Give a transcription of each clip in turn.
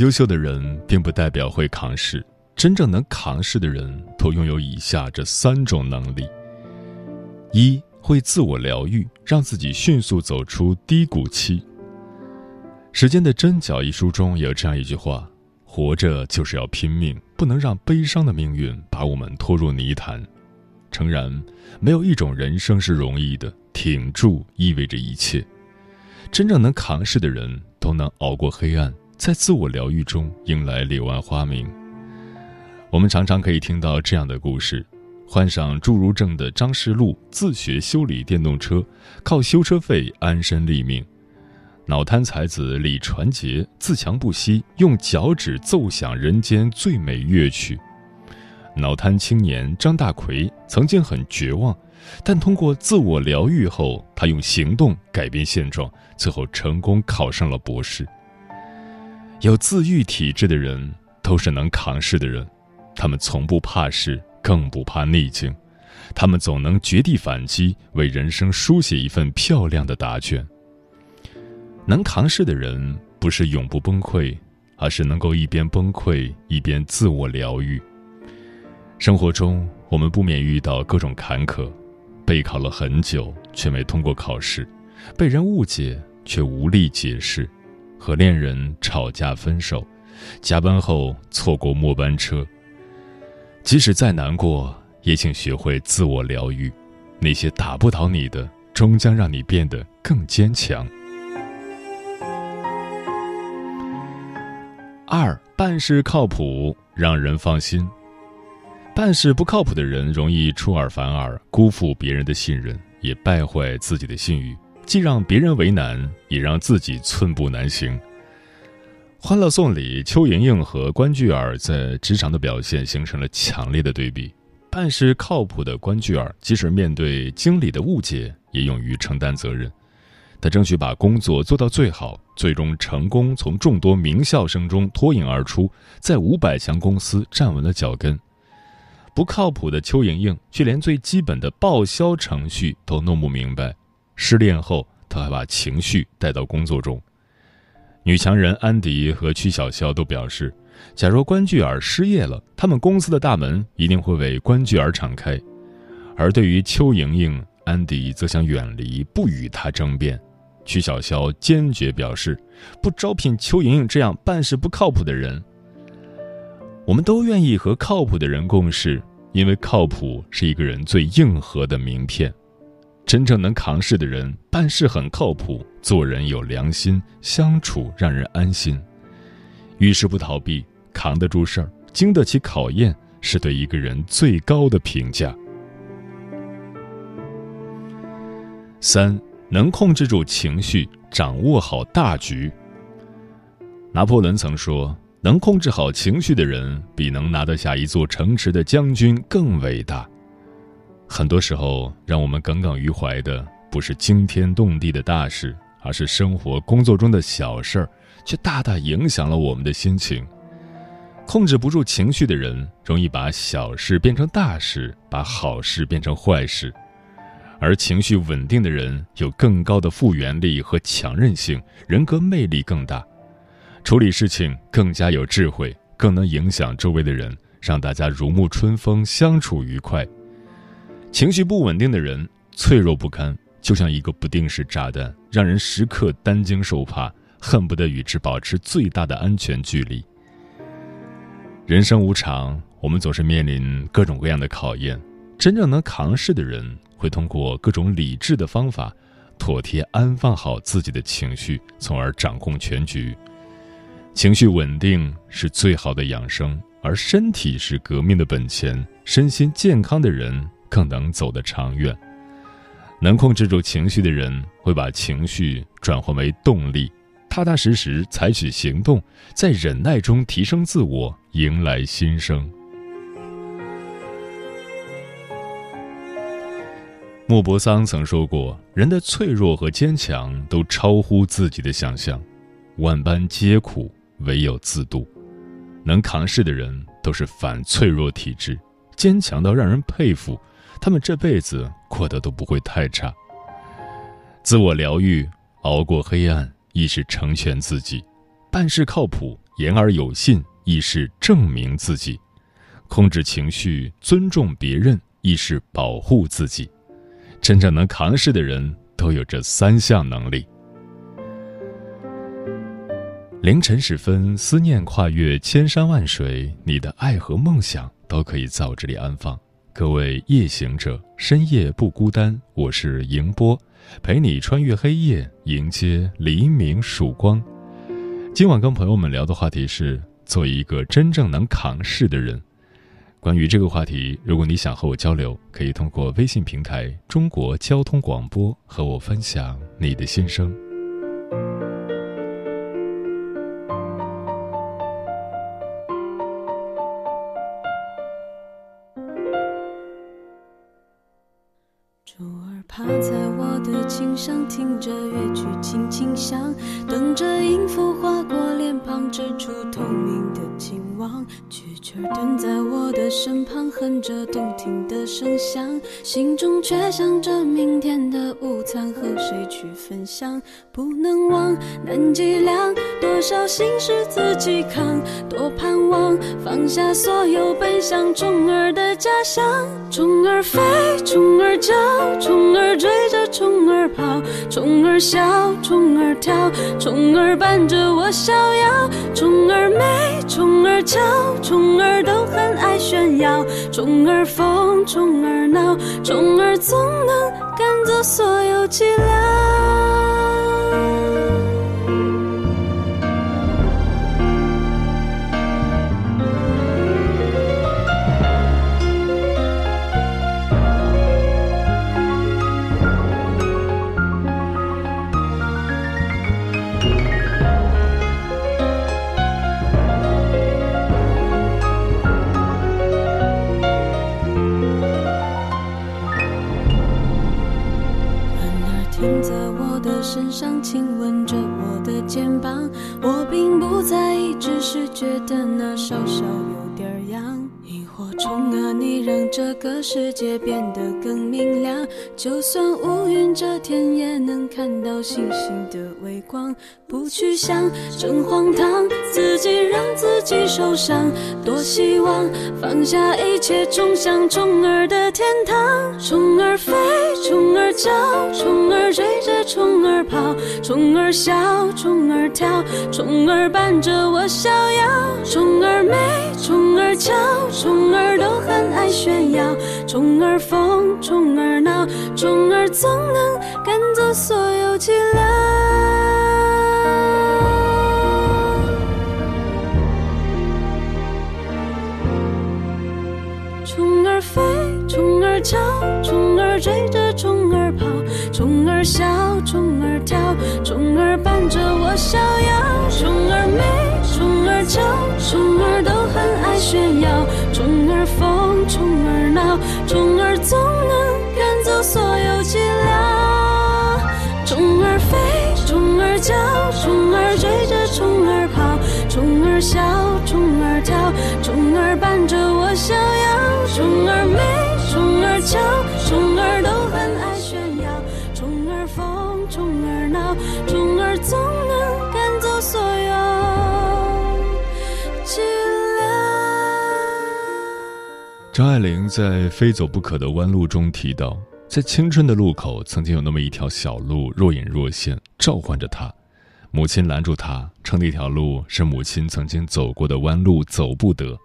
优秀的人并不代表会扛事，真正能扛事的人都拥有以下这三种能力：一会自我疗愈，让自己迅速走出低谷期。《时间的针脚》一书中有这样一句话：“活着就是要拼命，不能让悲伤的命运把我们拖入泥潭。”诚然，没有一种人生是容易的，挺住意味着一切。真正能扛事的人都能熬过黑暗。在自我疗愈中迎来柳暗花明。我们常常可以听到这样的故事：患上侏儒症的张世禄自学修理电动车，靠修车费安身立命；脑瘫才子李传杰自强不息，用脚趾奏响人间最美乐曲；脑瘫青年张大奎曾经很绝望，但通过自我疗愈后，他用行动改变现状，最后成功考上了博士。有自愈体质的人都是能扛事的人，他们从不怕事，更不怕逆境，他们总能绝地反击，为人生书写一份漂亮的答卷。能扛事的人不是永不崩溃，而是能够一边崩溃一边自我疗愈。生活中，我们不免遇到各种坎坷，备考了很久却没通过考试，被人误解却无力解释。和恋人吵架分手，加班后错过末班车。即使再难过，也请学会自我疗愈。那些打不倒你的，终将让你变得更坚强。二办事靠谱，让人放心。办事不靠谱的人，容易出尔反尔，辜负别人的信任，也败坏自己的信誉。既让别人为难，也让自己寸步难行。《欢乐颂》里，邱莹莹和关雎尔在职场的表现形成了强烈的对比。办事靠谱的关雎尔，即使面对经理的误解，也勇于承担责任。他争取把工作做到最好，最终成功从众多名校生中脱颖而出，在五百强公司站稳了脚跟。不靠谱的邱莹莹，却连最基本的报销程序都弄不明白。失恋后，他还把情绪带到工作中。女强人安迪和曲筱绡都表示，假如关雎尔失业了，他们公司的大门一定会为关雎尔敞开。而对于邱莹莹，安迪则想远离，不与她争辩。曲筱绡坚决表示，不招聘邱莹莹这样办事不靠谱的人。我们都愿意和靠谱的人共事，因为靠谱是一个人最硬核的名片。真正能扛事的人，办事很靠谱，做人有良心，相处让人安心。遇事不逃避，扛得住事儿，经得起考验，是对一个人最高的评价。三，能控制住情绪，掌握好大局。拿破仑曾说：“能控制好情绪的人，比能拿得下一座城池的将军更伟大。”很多时候，让我们耿耿于怀的不是惊天动地的大事，而是生活、工作中的小事儿，却大大影响了我们的心情。控制不住情绪的人，容易把小事变成大事，把好事变成坏事；而情绪稳定的人，有更高的复原力和强韧性，人格魅力更大，处理事情更加有智慧，更能影响周围的人，让大家如沐春风，相处愉快。情绪不稳定的人脆弱不堪，就像一个不定时炸弹，让人时刻担惊受怕，恨不得与之保持最大的安全距离。人生无常，我们总是面临各种各样的考验。真正能扛事的人，会通过各种理智的方法，妥帖安放好自己的情绪，从而掌控全局。情绪稳定是最好的养生，而身体是革命的本钱。身心健康的人更能走得长远。能控制住情绪的人，会把情绪转换为动力。踏踏实实采取行动，在忍耐中提升自我，迎来新生。莫泊桑曾说过：“人的脆弱和坚强都超乎自己的想象，万般皆苦，唯有自渡。能扛事的人都是反脆弱体质，坚强到让人佩服。他们这辈子过得都不会太差。自我疗愈，熬过黑暗。”亦是成全自己，办事靠谱，言而有信，亦是证明自己；控制情绪，尊重别人，亦是保护自己。真正能扛事的人，都有这三项能力。凌晨时分，思念跨越千山万水，你的爱和梦想都可以在我这里安放。各位夜行者，深夜不孤单，我是迎波。陪你穿越黑夜，迎接黎明曙光。今晚跟朋友们聊的话题是做一个真正能扛事的人。关于这个话题，如果你想和我交流，可以通过微信平台“中国交通广播”和我分享你的心声。在我的琴上，听着乐曲轻轻响，等着音符划过脸庞，织出透明的情望。蛐蛐蹲在我的身旁，哼着动听的声响，心中却想着明天的午餐和谁去分享。不能忘，难计量，多少心事自己扛，多盼望放下所有，奔向虫儿的家乡。虫儿飞，虫儿叫，虫。儿追着虫儿跑，虫儿笑，虫儿跳，虫儿伴着我逍遥。虫儿美，虫儿叫，虫儿都很爱炫耀。虫儿疯，虫儿闹，虫儿总能赶走所有寂寥。done 这个世界变得更明亮，就算乌云遮天，也能看到星星的微光。不去想真荒唐，自己让自己受伤。多希望放下一切，冲向虫儿的天堂。虫儿飞，虫儿叫，虫儿追着虫儿跑，虫儿笑，虫儿跳，虫儿伴着我逍遥。虫儿美，虫儿俏，炫耀。虫儿疯，虫儿闹，虫儿总能赶走所有寂寥。虫儿飞，虫儿叫，虫儿追着虫儿跑，虫儿笑，虫儿跳，虫儿伴着我逍遥。虫儿美，虫儿叫，虫儿都很爱炫耀。虫儿疯，虫儿闹，虫儿总能赶走所有寂寥。虫儿飞，虫儿叫，虫儿追着虫儿跑，虫儿笑，虫儿跳，虫儿伴着我逍遥。虫儿美，张爱玲在《非走不可的弯路》中提到，在青春的路口，曾经有那么一条小路，若隐若现，召唤着她。母亲拦住他，称那条路是母亲曾经走过的弯路，走不得。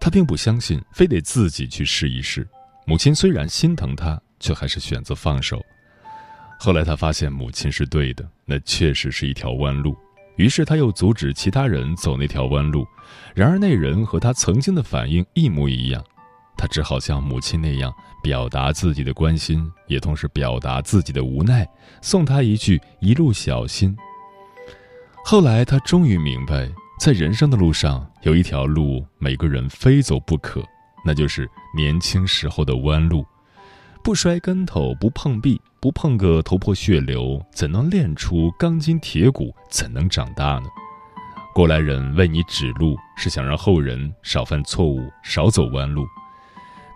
他并不相信，非得自己去试一试。母亲虽然心疼他，却还是选择放手。后来他发现母亲是对的，那确实是一条弯路。于是他又阻止其他人走那条弯路，然而那人和他曾经的反应一模一样。他只好像母亲那样表达自己的关心，也同时表达自己的无奈，送他一句“一路小心”。后来他终于明白，在人生的路上有一条路，每个人非走不可，那就是年轻时候的弯路。不摔跟头，不碰壁，不碰个头破血流，怎能练出钢筋铁骨？怎能长大呢？过来人为你指路，是想让后人少犯错误，少走弯路。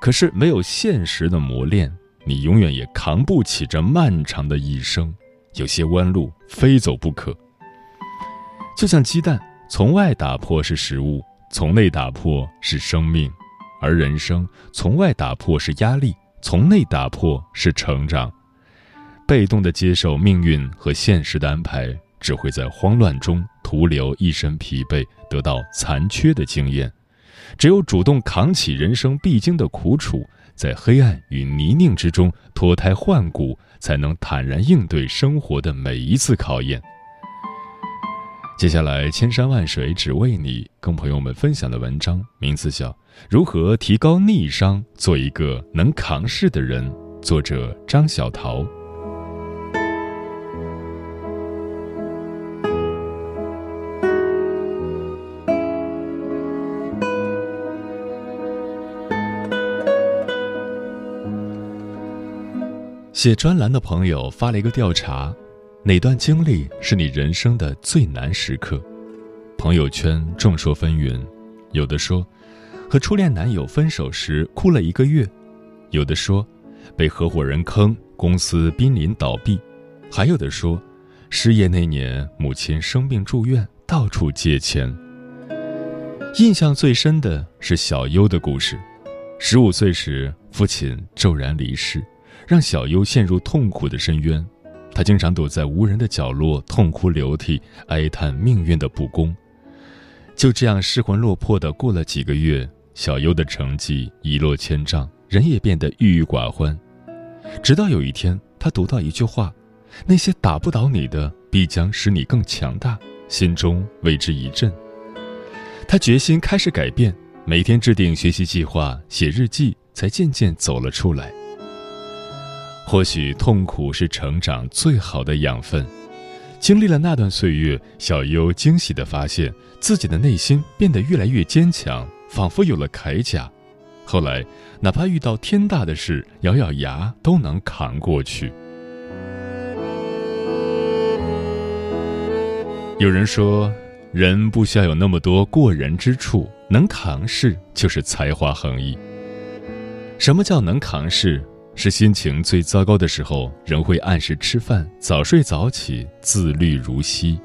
可是没有现实的磨练，你永远也扛不起这漫长的一生。有些弯路非走不可。就像鸡蛋，从外打破是食物，从内打破是生命；而人生，从外打破是压力。从内打破是成长，被动的接受命运和现实的安排，只会在慌乱中徒留一身疲惫，得到残缺的经验。只有主动扛起人生必经的苦楚，在黑暗与泥泞之中脱胎换骨，才能坦然应对生活的每一次考验。接下来，千山万水只为你，跟朋友们分享的文章名字叫《如何提高逆商，做一个能扛事的人》，作者张小桃。写专栏的朋友发了一个调查。哪段经历是你人生的最难时刻？朋友圈众说纷纭，有的说和初恋男友分手时哭了一个月，有的说被合伙人坑，公司濒临倒闭，还有的说失业那年母亲生病住院，到处借钱。印象最深的是小优的故事，十五岁时父亲骤然离世，让小优陷入痛苦的深渊。他经常躲在无人的角落，痛哭流涕，哀叹命运的不公。就这样失魂落魄的过了几个月，小优的成绩一落千丈，人也变得郁郁寡欢。直到有一天，他读到一句话：“那些打不倒你的，必将使你更强大。”心中为之一振。他决心开始改变，每天制定学习计划，写日记，才渐渐走了出来。或许痛苦是成长最好的养分。经历了那段岁月，小优惊喜地发现自己的内心变得越来越坚强，仿佛有了铠甲。后来，哪怕遇到天大的事，咬咬牙都能扛过去。有人说，人不需要有那么多过人之处，能扛事就是才华横溢。什么叫能扛事？是心情最糟糕的时候，仍会按时吃饭、早睡早起、自律如昔；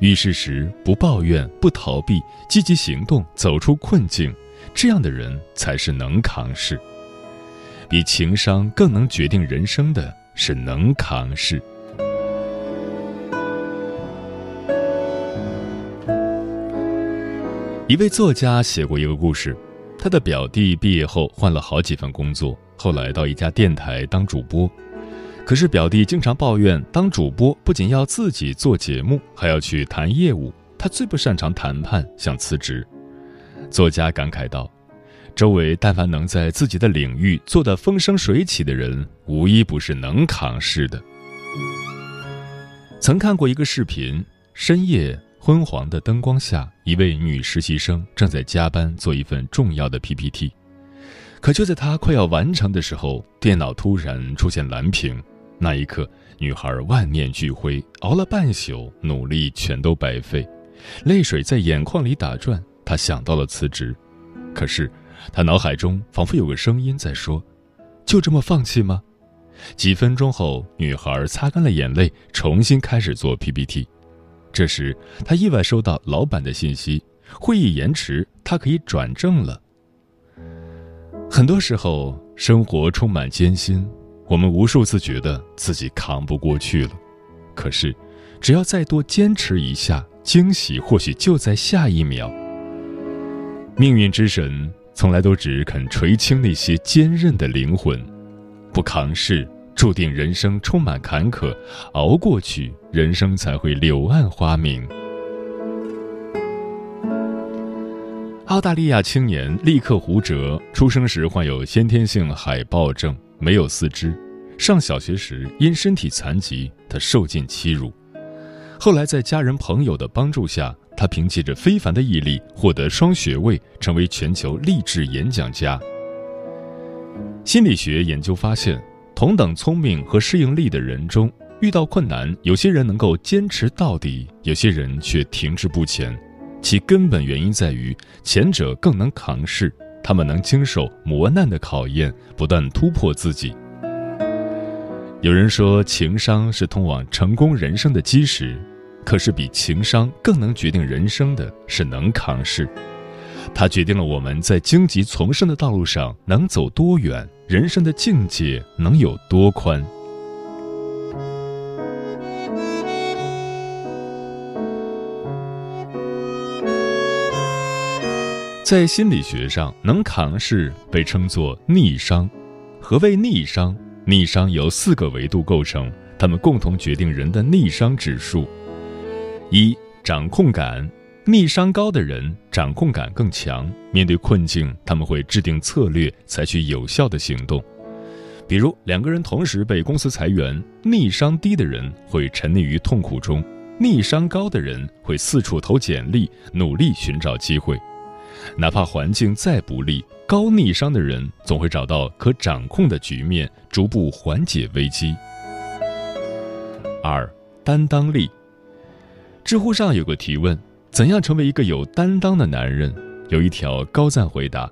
遇事时不抱怨、不逃避，积极行动，走出困境。这样的人才是能扛事。比情商更能决定人生的是能扛事。一位作家写过一个故事，他的表弟毕业后换了好几份工作。后来到一家电台当主播，可是表弟经常抱怨，当主播不仅要自己做节目，还要去谈业务，他最不擅长谈判，想辞职。作家感慨道：“周围但凡能在自己的领域做得风生水起的人，无一不是能扛事的。”曾看过一个视频，深夜昏黄的灯光下，一位女实习生正在加班做一份重要的 PPT。可就在他快要完成的时候，电脑突然出现蓝屏。那一刻，女孩万念俱灰，熬了半宿，努力全都白费，泪水在眼眶里打转。她想到了辞职，可是，她脑海中仿佛有个声音在说：“就这么放弃吗？”几分钟后，女孩擦干了眼泪，重新开始做 PPT。这时，她意外收到老板的信息：会议延迟，她可以转正了。很多时候，生活充满艰辛，我们无数次觉得自己扛不过去了。可是，只要再多坚持一下，惊喜或许就在下一秒。命运之神从来都只肯垂青那些坚韧的灵魂，不扛事，注定人生充满坎坷；熬过去，人生才会柳暗花明。澳大利亚青年利克胡哲出生时患有先天性海豹症，没有四肢。上小学时因身体残疾，他受尽欺辱。后来在家人朋友的帮助下，他凭借着非凡的毅力获得双学位，成为全球励志演讲家。心理学研究发现，同等聪明和适应力的人中，遇到困难，有些人能够坚持到底，有些人却停滞不前。其根本原因在于，前者更能扛事，他们能经受磨难的考验，不断突破自己。有人说，情商是通往成功人生的基石，可是比情商更能决定人生的是能扛事，它决定了我们在荆棘丛生的道路上能走多远，人生的境界能有多宽。在心理学上，能扛事被称作逆商。何谓逆商？逆商由四个维度构成，它们共同决定人的逆商指数。一、掌控感。逆商高的人掌控感更强，面对困境，他们会制定策略，采取有效的行动。比如，两个人同时被公司裁员，逆商低的人会沉溺于痛苦中，逆商高的人会四处投简历，努力寻找机会。哪怕环境再不利，高逆商的人总会找到可掌控的局面，逐步缓解危机。二、担当力。知乎上有个提问：怎样成为一个有担当的男人？有一条高赞回答：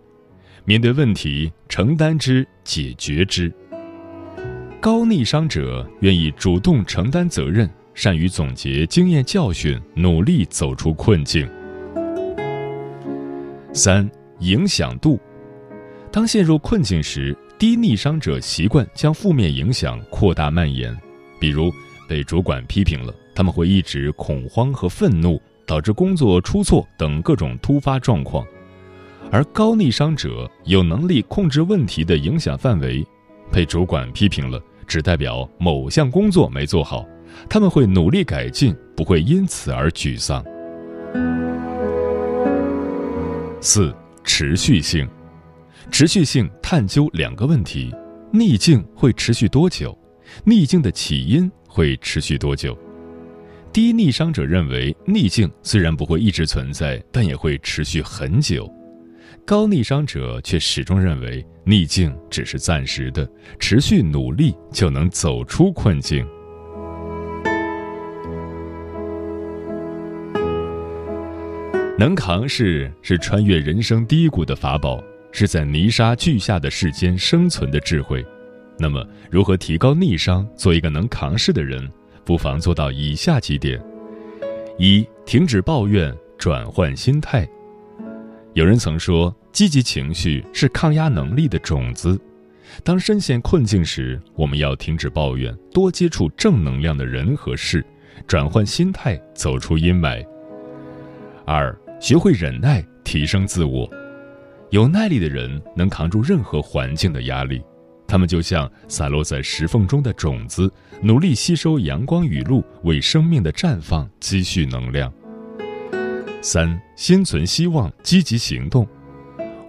面对问题，承担之，解决之。高逆商者愿意主动承担责任，善于总结经验教训，努力走出困境。三、影响度。当陷入困境时，低逆商者习惯将负面影响扩大蔓延，比如被主管批评了，他们会一直恐慌和愤怒，导致工作出错等各种突发状况；而高逆商者有能力控制问题的影响范围，被主管批评了，只代表某项工作没做好，他们会努力改进，不会因此而沮丧。四、持续性。持续性探究两个问题：逆境会持续多久？逆境的起因会持续多久？低逆商者认为，逆境虽然不会一直存在，但也会持续很久；高逆商者却始终认为，逆境只是暂时的，持续努力就能走出困境。能扛事是穿越人生低谷的法宝，是在泥沙俱下的世间生存的智慧。那么，如何提高逆商，做一个能扛事的人？不妨做到以下几点：一、停止抱怨，转换心态。有人曾说，积极情绪是抗压能力的种子。当深陷困境时，我们要停止抱怨，多接触正能量的人和事，转换心态，走出阴霾。二。学会忍耐，提升自我。有耐力的人能扛住任何环境的压力，他们就像洒落在石缝中的种子，努力吸收阳光雨露，为生命的绽放积蓄能量。三，心存希望，积极行动。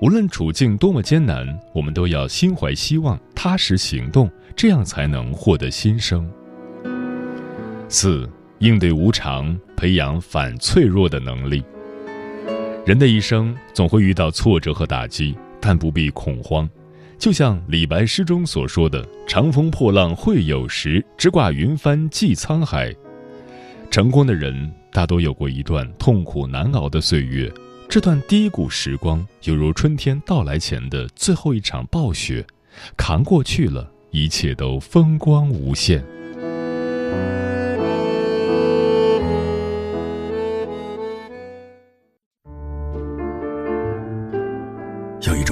无论处境多么艰难，我们都要心怀希望，踏实行动，这样才能获得新生。四，应对无常，培养反脆弱的能力。人的一生总会遇到挫折和打击，但不必恐慌。就像李白诗中所说的：“长风破浪会有时，直挂云帆济沧海。”成功的人大都有过一段痛苦难熬的岁月，这段低谷时光犹如春天到来前的最后一场暴雪，扛过去了，一切都风光无限。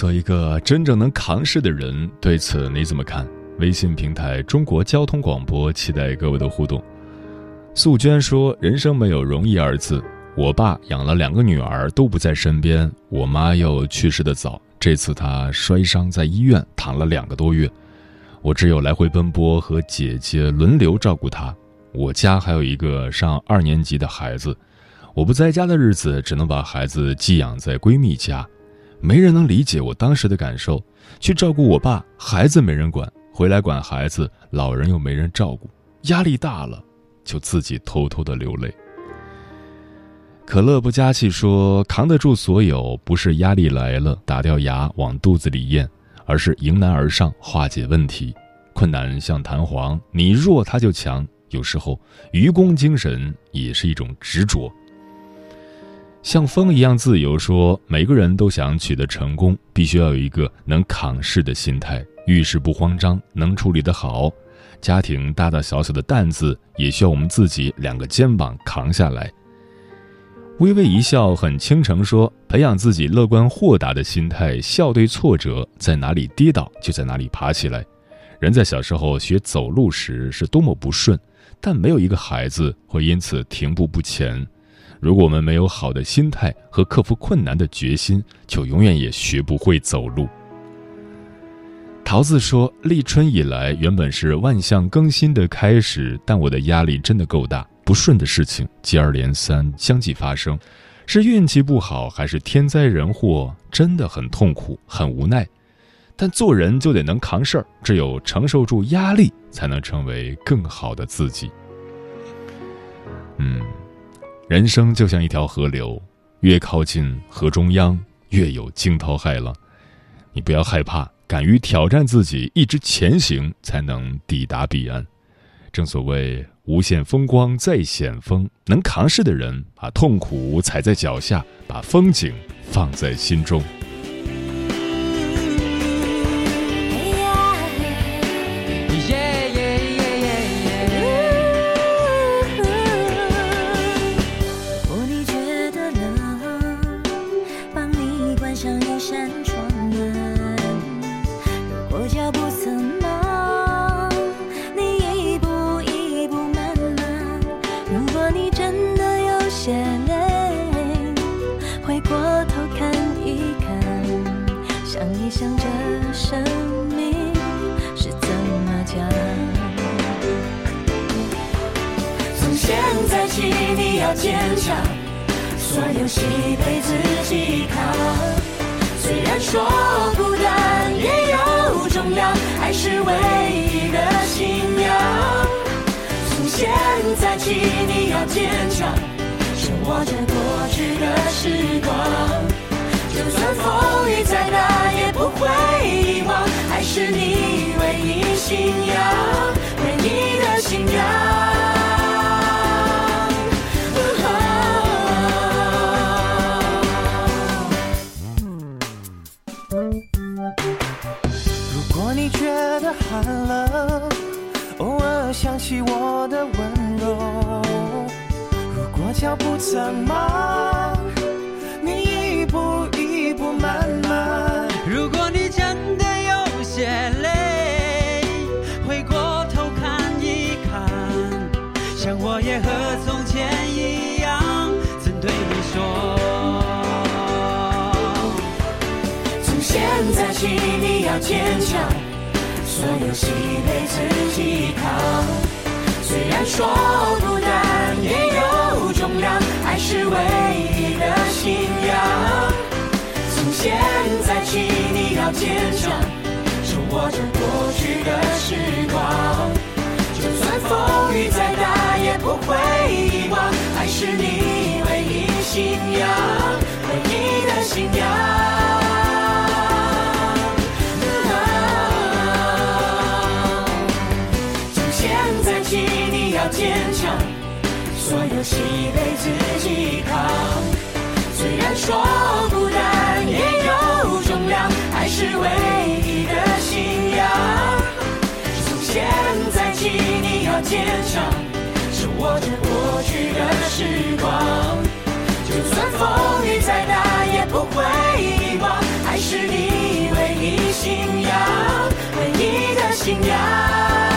做一个真正能扛事的人，对此你怎么看？微信平台中国交通广播，期待各位的互动。素娟说：“人生没有容易二字。我爸养了两个女儿都不在身边，我妈又去世的早。这次她摔伤在医院躺了两个多月，我只有来回奔波和姐姐轮流照顾她。我家还有一个上二年级的孩子，我不在家的日子只能把孩子寄养在闺蜜家。”没人能理解我当时的感受，去照顾我爸，孩子没人管；回来管孩子，老人又没人照顾，压力大了，就自己偷偷的流泪。可乐不加气说：“扛得住所有，不是压力来了打掉牙往肚子里咽，而是迎难而上化解问题。困难像弹簧，你弱它就强。有时候愚公精神也是一种执着。”像风一样自由，说每个人都想取得成功，必须要有一个能扛事的心态，遇事不慌张，能处理得好。家庭大大小小的担子，也需要我们自己两个肩膀扛下来。微微一笑，很倾城，说培养自己乐观豁达的心态，笑对挫折，在哪里跌倒就在哪里爬起来。人在小时候学走路时是多么不顺，但没有一个孩子会因此停步不前。如果我们没有好的心态和克服困难的决心，就永远也学不会走路。桃子说：“立春以来，原本是万象更新的开始，但我的压力真的够大，不顺的事情接二连三，相继发生，是运气不好，还是天灾人祸？真的很痛苦，很无奈。但做人就得能扛事儿，只有承受住压力，才能成为更好的自己。”嗯。人生就像一条河流，越靠近河中央，越有惊涛骇浪。你不要害怕，敢于挑战自己，一直前行，才能抵达彼岸。正所谓“无限风光在险峰”，能扛事的人，把痛苦踩在脚下，把风景放在心中。所有喜悲自己扛。虽然说孤单也有重量，爱是唯一的信仰。从现在起，你要坚强，手握着过去的时光。就算风雨再大，也不会遗忘，爱是你唯一信仰，唯一的信仰。寒冷，偶尔想起我的温柔。如果脚步匆忙，你一步一步慢慢。如果你真的有些累，回过头看一看，像我也和从前一样，曾对你说，从现在起你要坚强。所有喜悲自己扛，虽然说孤单也有重量，爱是唯一的信仰。从现在起你要坚强，手握着过去的时光，就算风雨再大也不会遗忘，爱是你唯一信仰，唯一的信仰。坚强，所有喜悲自己扛。虽然说孤单也有重量，爱是唯一的信仰。从现在起你要坚强，手握着过去的时光。就算风雨再大也不会遗忘，爱是你唯一信仰，唯一的信仰。